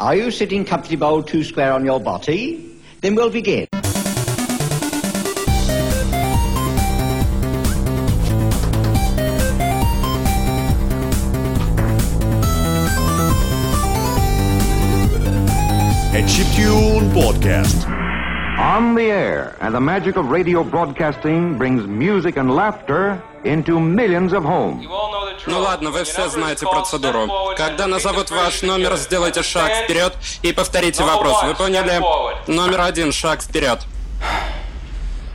Are you sitting comfortable two square on your body? Then we'll begin. A Chiptune Podcast. On the air, and the magic of radio broadcasting brings music and laughter into millions of homes. Ну ладно, вы все знаете процедуру. Когда назовут ваш номер, сделайте шаг вперед и повторите вопрос. Вы поняли? Номер один, шаг вперед.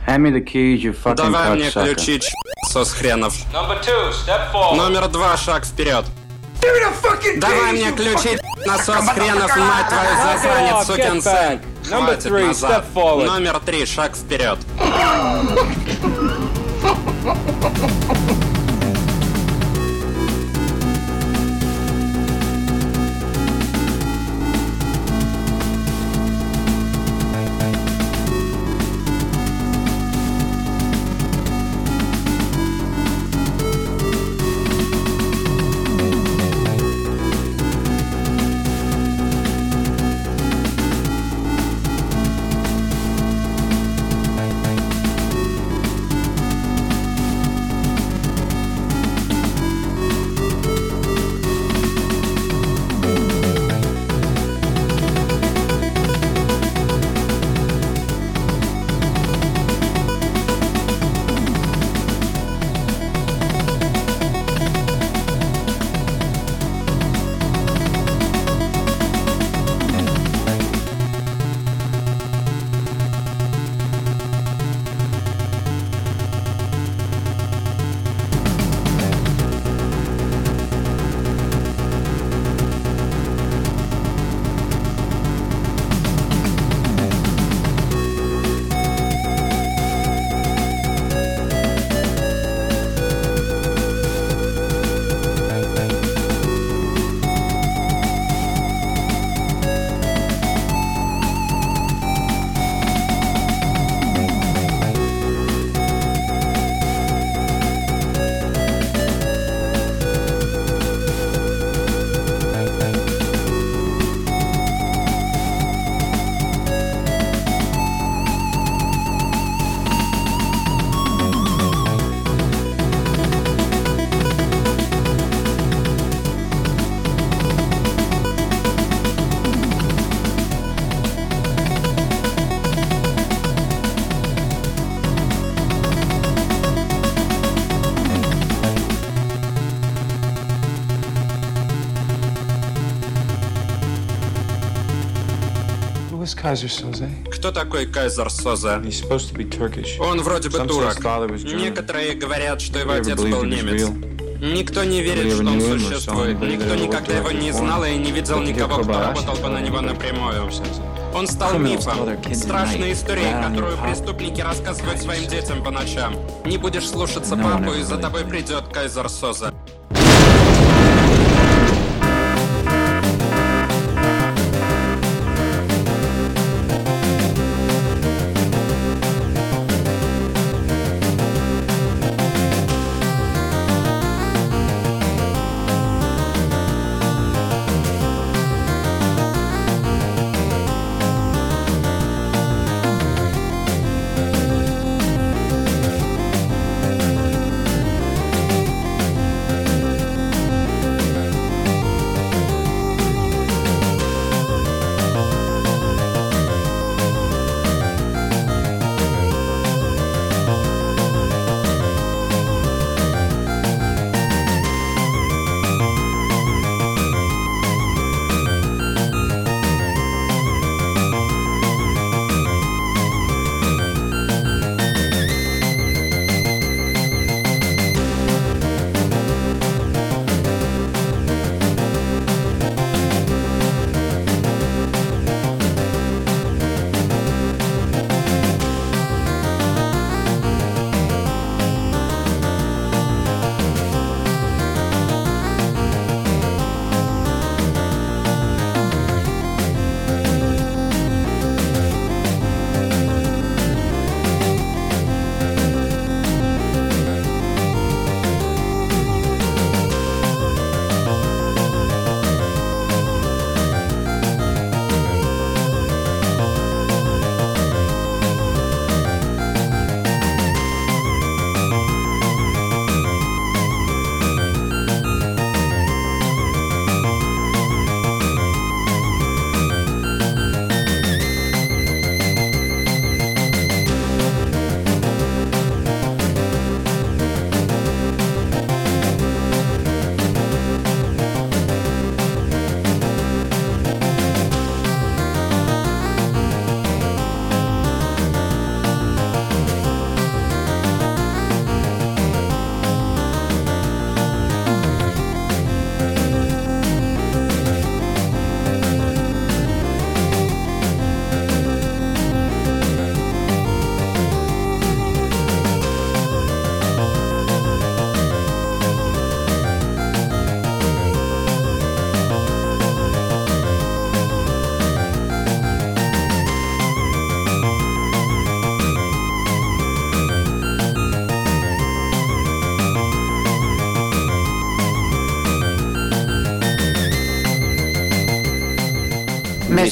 Hand me the keys, you fucking Давай мне ключи, ч**, сос хренов. Number two, step forward. Номер два, шаг вперед. Давай мне ключи, насос хренов, мать твою, засранец, сукин сын. Хватит назад. Номер три, шаг вперед. Кто такой Кайзер Созе? Он вроде бы турок. Некоторые говорят, что его отец был немец. Никто не верит, что он существует. Никто никогда его не знал и не видел никого, кто работал бы на него напрямую. Он стал мифом. Страшной историей, "Ride on your которую pop". преступники рассказывают своим детям по ночам. Не будешь слушаться папу, и за тобой придет Кайзер Соза.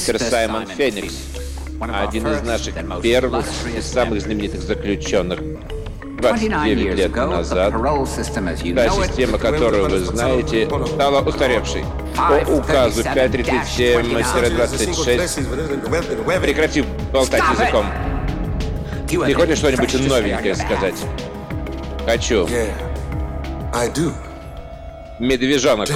Мистер Саймон Феникс, один из наших первых и самых знаменитых заключенных. 29 лет назад та система, которую вы знаете, стала устаревшей. По указу 537-26 прекрати болтать языком. Ты хочешь что-нибудь новенькое сказать? Хочу. Медвежонок.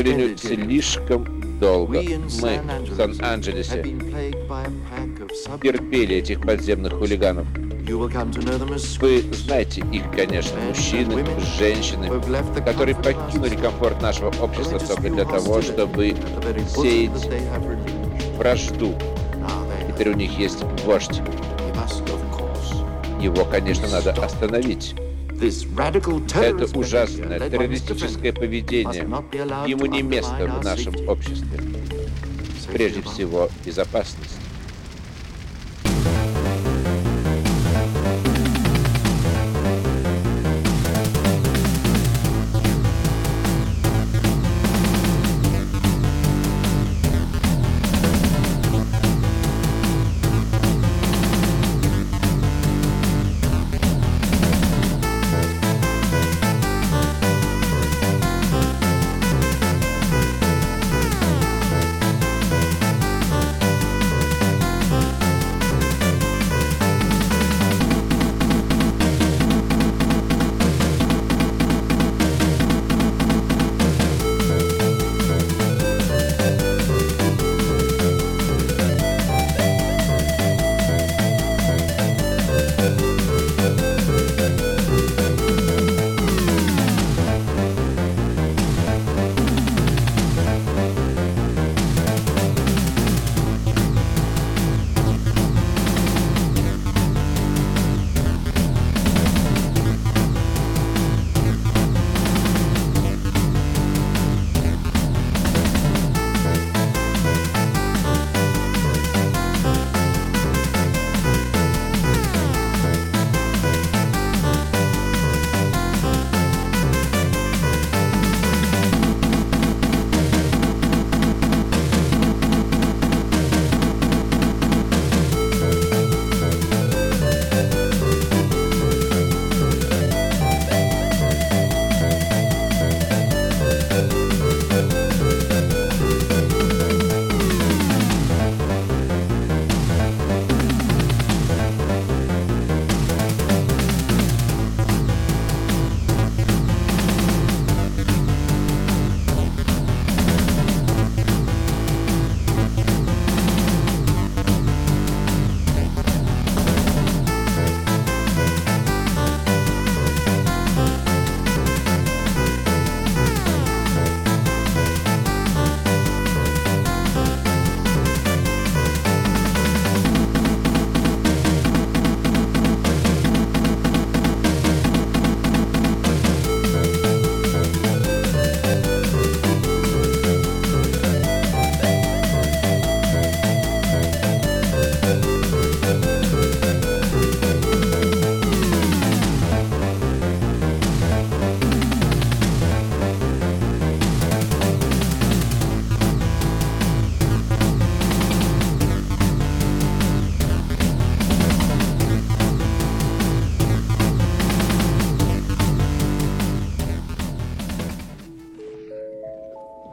Сожалению, слишком долго. Мы в Сан-Анджелесе терпели этих подземных хулиганов. Вы знаете их, конечно, мужчины, женщины, которые покинули комфорт нашего общества только для того, чтобы сеять вражду. Теперь у них есть вождь. Его, конечно, надо остановить. Это ужасное террористическое поведение. Ему не место в нашем обществе. Прежде всего, безопасность.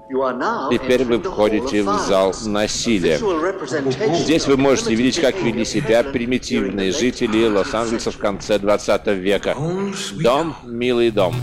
Теперь вы входите в зал насилия. Здесь вы можете видеть, как вели себя примитивные жители Лос-Анджелеса в конце 20 века. Дом, милый дом.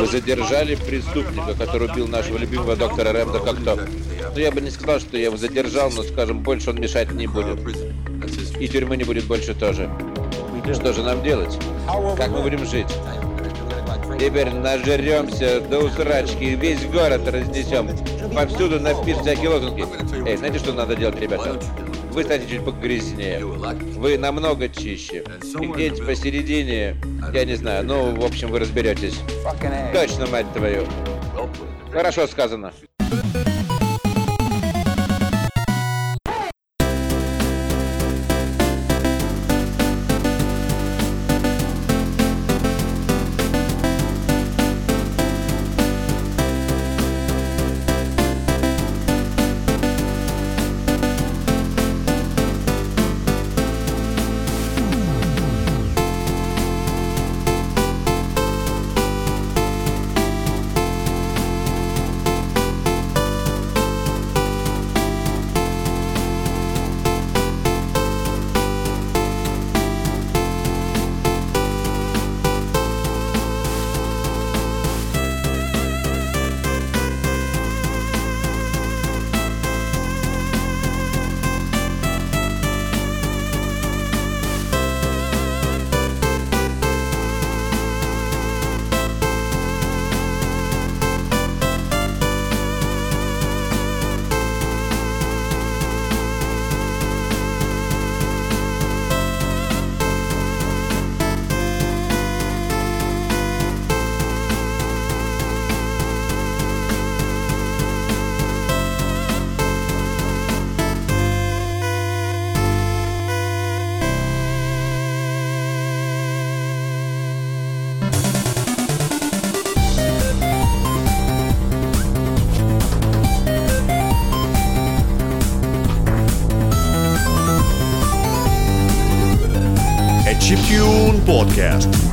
Вы задержали преступника, который убил нашего любимого доктора Рэмда как-то. Ну, я бы не сказал, что я его задержал, но, скажем, больше он мешать не будет. И тюрьмы не будет больше тоже. Что же нам делать? Как мы будем жить? Теперь нажеремся до усрачки весь город разнесем. Повсюду напишем всякие лозунги. Эй, знаете, что надо делать, ребята? Вы станете чуть погрязнее. Вы намного чище. И где-нибудь посередине, я не знаю, ну, в общем, вы разберетесь. Точно, мать твою. Хорошо сказано. Podcast.